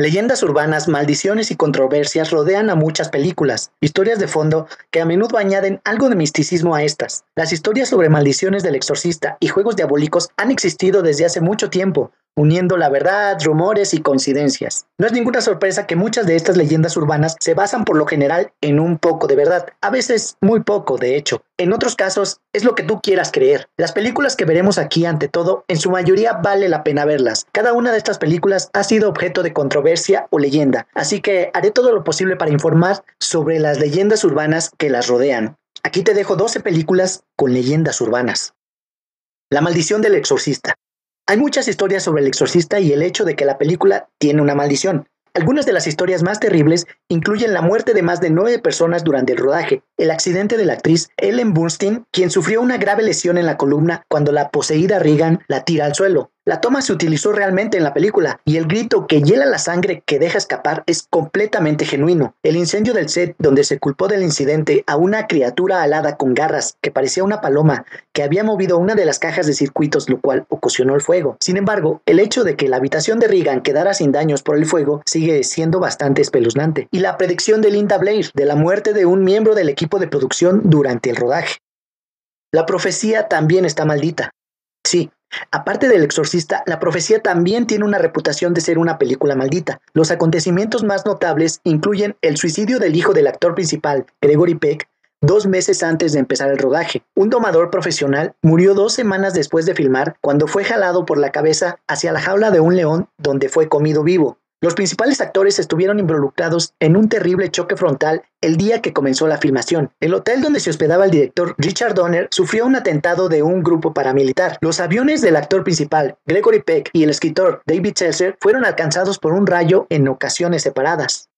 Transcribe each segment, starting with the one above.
Leyendas urbanas, maldiciones y controversias rodean a muchas películas, historias de fondo que a menudo añaden algo de misticismo a estas. Las historias sobre maldiciones del exorcista y juegos diabólicos han existido desde hace mucho tiempo, uniendo la verdad, rumores y coincidencias. No es ninguna sorpresa que muchas de estas leyendas urbanas se basan por lo general en un poco de verdad, a veces muy poco, de hecho. En otros casos, es lo que tú quieras creer. Las películas que veremos aquí, ante todo, en su mayoría vale la pena verlas. Cada una de estas películas ha sido objeto de controversia o leyenda, así que haré todo lo posible para informar sobre las leyendas urbanas que las rodean. Aquí te dejo 12 películas con leyendas urbanas. La maldición del exorcista. Hay muchas historias sobre el exorcista y el hecho de que la película tiene una maldición. Algunas de las historias más terribles incluyen la muerte de más de nueve personas durante el rodaje, el accidente de la actriz Ellen Bernstein, quien sufrió una grave lesión en la columna cuando la poseída Regan la tira al suelo, la toma se utilizó realmente en la película y el grito que hiela la sangre que deja escapar es completamente genuino. El incendio del set donde se culpó del incidente a una criatura alada con garras que parecía una paloma que había movido una de las cajas de circuitos lo cual ocasionó el fuego. Sin embargo, el hecho de que la habitación de Regan quedara sin daños por el fuego sigue siendo bastante espeluznante. Y la predicción de Linda Blair de la muerte de un miembro del equipo de producción durante el rodaje. La profecía también está maldita. Sí, Aparte del exorcista, la profecía también tiene una reputación de ser una película maldita. Los acontecimientos más notables incluyen el suicidio del hijo del actor principal, Gregory Peck, dos meses antes de empezar el rodaje. Un domador profesional murió dos semanas después de filmar cuando fue jalado por la cabeza hacia la jaula de un león donde fue comido vivo. Los principales actores estuvieron involucrados en un terrible choque frontal el día que comenzó la filmación. El hotel donde se hospedaba el director Richard Donner sufrió un atentado de un grupo paramilitar. Los aviones del actor principal, Gregory Peck, y el escritor David Seltzer fueron alcanzados por un rayo en ocasiones separadas.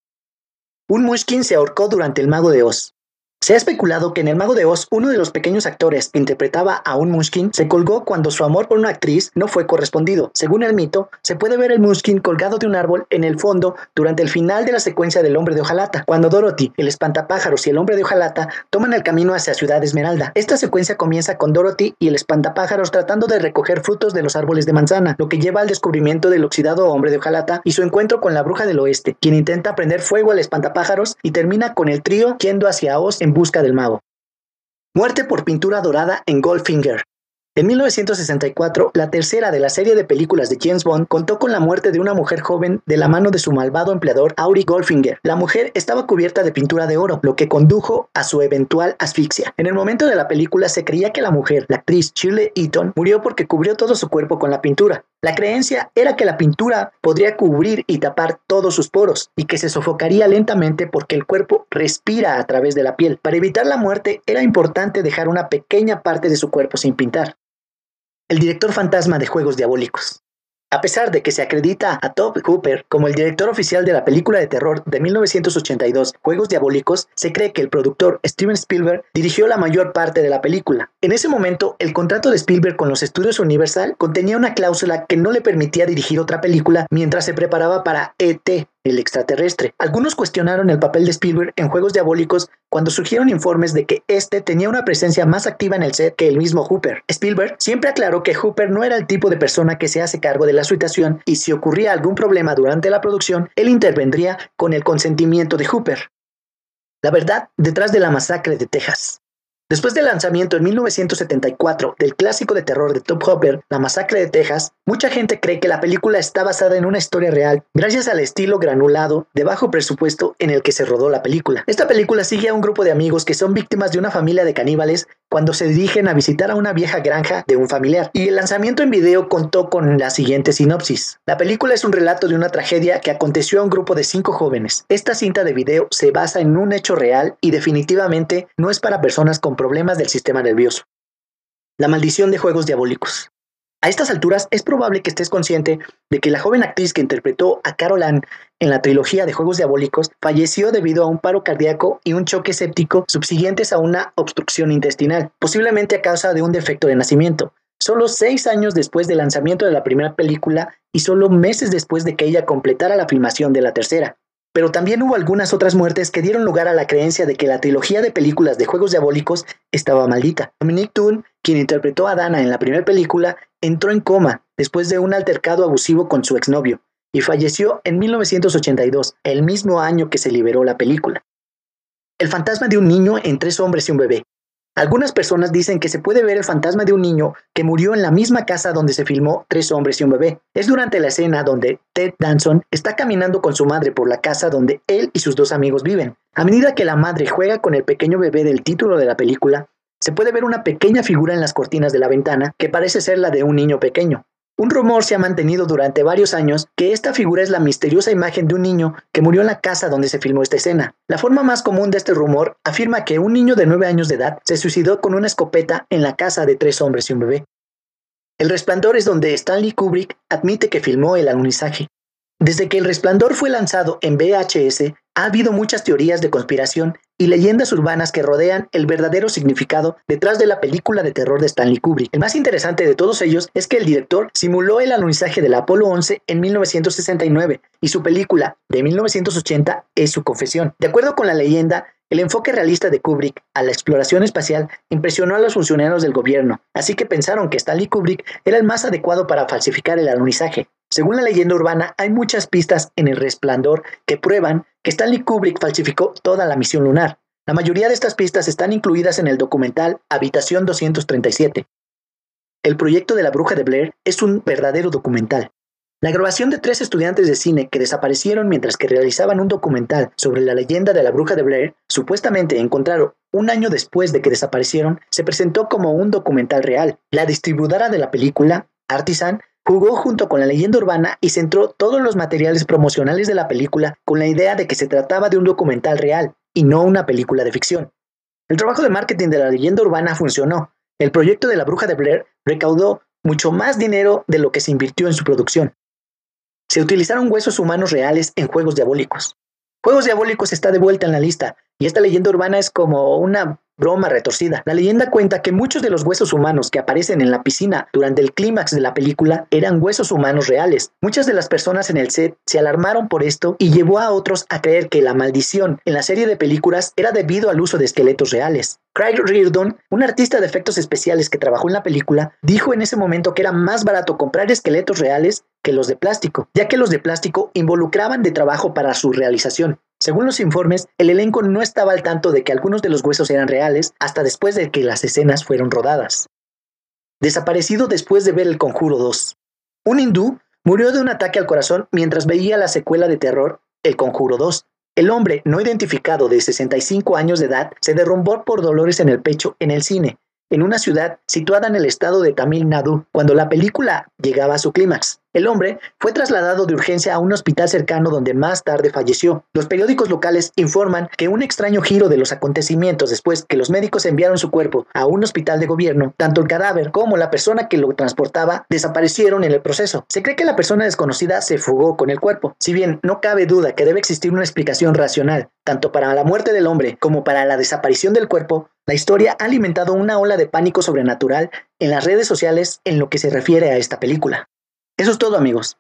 Un Mushkin se ahorcó durante el Mago de Oz. Se ha especulado que en El Mago de Oz, uno de los pequeños actores que interpretaba a un Munchkin se colgó cuando su amor por una actriz no fue correspondido. Según el mito, se puede ver el Munchkin colgado de un árbol en el fondo durante el final de la secuencia del Hombre de Ojalata, cuando Dorothy, el espantapájaros y el Hombre de Ojalata toman el camino hacia Ciudad Esmeralda. Esta secuencia comienza con Dorothy y el espantapájaros tratando de recoger frutos de los árboles de manzana, lo que lleva al descubrimiento del oxidado Hombre de Ojalata y su encuentro con la Bruja del Oeste, quien intenta prender fuego al espantapájaros y termina con el trío yendo hacia Oz en busca del mago. Muerte por pintura dorada en Goldfinger. En 1964, la tercera de la serie de películas de James Bond contó con la muerte de una mujer joven de la mano de su malvado empleador Auri Goldfinger. La mujer estaba cubierta de pintura de oro, lo que condujo a su eventual asfixia. En el momento de la película se creía que la mujer, la actriz Shirley Eaton, murió porque cubrió todo su cuerpo con la pintura. La creencia era que la pintura podría cubrir y tapar todos sus poros y que se sofocaría lentamente porque el cuerpo respira a través de la piel. Para evitar la muerte era importante dejar una pequeña parte de su cuerpo sin pintar el director fantasma de Juegos Diabólicos. A pesar de que se acredita a Top Hooper como el director oficial de la película de terror de 1982, Juegos Diabólicos, se cree que el productor Steven Spielberg dirigió la mayor parte de la película. En ese momento, el contrato de Spielberg con los estudios Universal contenía una cláusula que no le permitía dirigir otra película mientras se preparaba para ET, el extraterrestre. Algunos cuestionaron el papel de Spielberg en Juegos Diabólicos cuando surgieron informes de que este tenía una presencia más activa en el set que el mismo Hooper. Spielberg siempre aclaró que Hooper no era el tipo de persona que se hace cargo de la situación y si ocurría algún problema durante la producción, él intervendría con el consentimiento de Hooper. La verdad detrás de la masacre de Texas. Después del lanzamiento en 1974 del clásico de terror de Top Hopper, La Masacre de Texas, mucha gente cree que la película está basada en una historia real gracias al estilo granulado de bajo presupuesto en el que se rodó la película. Esta película sigue a un grupo de amigos que son víctimas de una familia de caníbales cuando se dirigen a visitar a una vieja granja de un familiar. Y el lanzamiento en video contó con la siguiente sinopsis. La película es un relato de una tragedia que aconteció a un grupo de cinco jóvenes. Esta cinta de video se basa en un hecho real y definitivamente no es para personas con problemas del sistema nervioso. La maldición de juegos diabólicos. A estas alturas es probable que estés consciente de que la joven actriz que interpretó a Carol Ann en la trilogía de Juegos Diabólicos falleció debido a un paro cardíaco y un choque séptico subsiguientes a una obstrucción intestinal, posiblemente a causa de un defecto de nacimiento. Solo seis años después del lanzamiento de la primera película y solo meses después de que ella completara la filmación de la tercera. Pero también hubo algunas otras muertes que dieron lugar a la creencia de que la trilogía de películas de Juegos Diabólicos estaba maldita. Dominique Toon, quien interpretó a Dana en la primera película, entró en coma después de un altercado abusivo con su exnovio. y falleció en 1982, el mismo año que se liberó la película. El fantasma de un niño en tres hombres y un bebé. Algunas personas dicen que se puede ver el fantasma de un niño que murió en la misma casa donde se filmó Tres hombres y un bebé. Es durante la escena donde Ted Danson está caminando con su madre por la casa donde él y sus dos amigos viven. A medida que la madre juega con el pequeño bebé del título de la película, se puede ver una pequeña figura en las cortinas de la ventana que parece ser la de un niño pequeño. Un rumor se ha mantenido durante varios años que esta figura es la misteriosa imagen de un niño que murió en la casa donde se filmó esta escena. La forma más común de este rumor afirma que un niño de 9 años de edad se suicidó con una escopeta en la casa de tres hombres y un bebé. El Resplandor es donde Stanley Kubrick admite que filmó el alunizaje. Desde que El Resplandor fue lanzado en VHS, ha habido muchas teorías de conspiración y leyendas urbanas que rodean el verdadero significado detrás de la película de terror de Stanley Kubrick. El más interesante de todos ellos es que el director simuló el alunizaje del Apolo 11 en 1969 y su película de 1980 es su confesión. De acuerdo con la leyenda, el enfoque realista de Kubrick a la exploración espacial impresionó a los funcionarios del gobierno, así que pensaron que Stanley Kubrick era el más adecuado para falsificar el alunizaje. Según la leyenda urbana, hay muchas pistas en el resplandor que prueban que Stanley Kubrick falsificó toda la misión lunar. La mayoría de estas pistas están incluidas en el documental Habitación 237. El proyecto de la bruja de Blair es un verdadero documental. La grabación de tres estudiantes de cine que desaparecieron mientras que realizaban un documental sobre la leyenda de la bruja de Blair, supuestamente encontraron un año después de que desaparecieron, se presentó como un documental real. La distribuidora de la película, Artisan, Jugó junto con la leyenda urbana y centró todos los materiales promocionales de la película con la idea de que se trataba de un documental real y no una película de ficción. El trabajo de marketing de la leyenda urbana funcionó. El proyecto de la bruja de Blair recaudó mucho más dinero de lo que se invirtió en su producción. Se utilizaron huesos humanos reales en juegos diabólicos. Juegos diabólicos está de vuelta en la lista, y esta leyenda urbana es como una broma retorcida. La leyenda cuenta que muchos de los huesos humanos que aparecen en la piscina durante el clímax de la película eran huesos humanos reales. Muchas de las personas en el set se alarmaron por esto y llevó a otros a creer que la maldición en la serie de películas era debido al uso de esqueletos reales. Craig Reardon, un artista de efectos especiales que trabajó en la película, dijo en ese momento que era más barato comprar esqueletos reales que los de plástico, ya que los de plástico involucraban de trabajo para su realización. Según los informes, el elenco no estaba al tanto de que algunos de los huesos eran reales hasta después de que las escenas fueron rodadas. Desaparecido después de ver El Conjuro 2. Un hindú murió de un ataque al corazón mientras veía la secuela de terror El Conjuro 2. El hombre no identificado de 65 años de edad se derrumbó por dolores en el pecho en el cine, en una ciudad situada en el estado de Tamil Nadu, cuando la película llegaba a su clímax. El hombre fue trasladado de urgencia a un hospital cercano donde más tarde falleció. Los periódicos locales informan que un extraño giro de los acontecimientos después que los médicos enviaron su cuerpo a un hospital de gobierno, tanto el cadáver como la persona que lo transportaba desaparecieron en el proceso. Se cree que la persona desconocida se fugó con el cuerpo. Si bien no cabe duda que debe existir una explicación racional, tanto para la muerte del hombre como para la desaparición del cuerpo, la historia ha alimentado una ola de pánico sobrenatural en las redes sociales en lo que se refiere a esta película. Eso es todo amigos.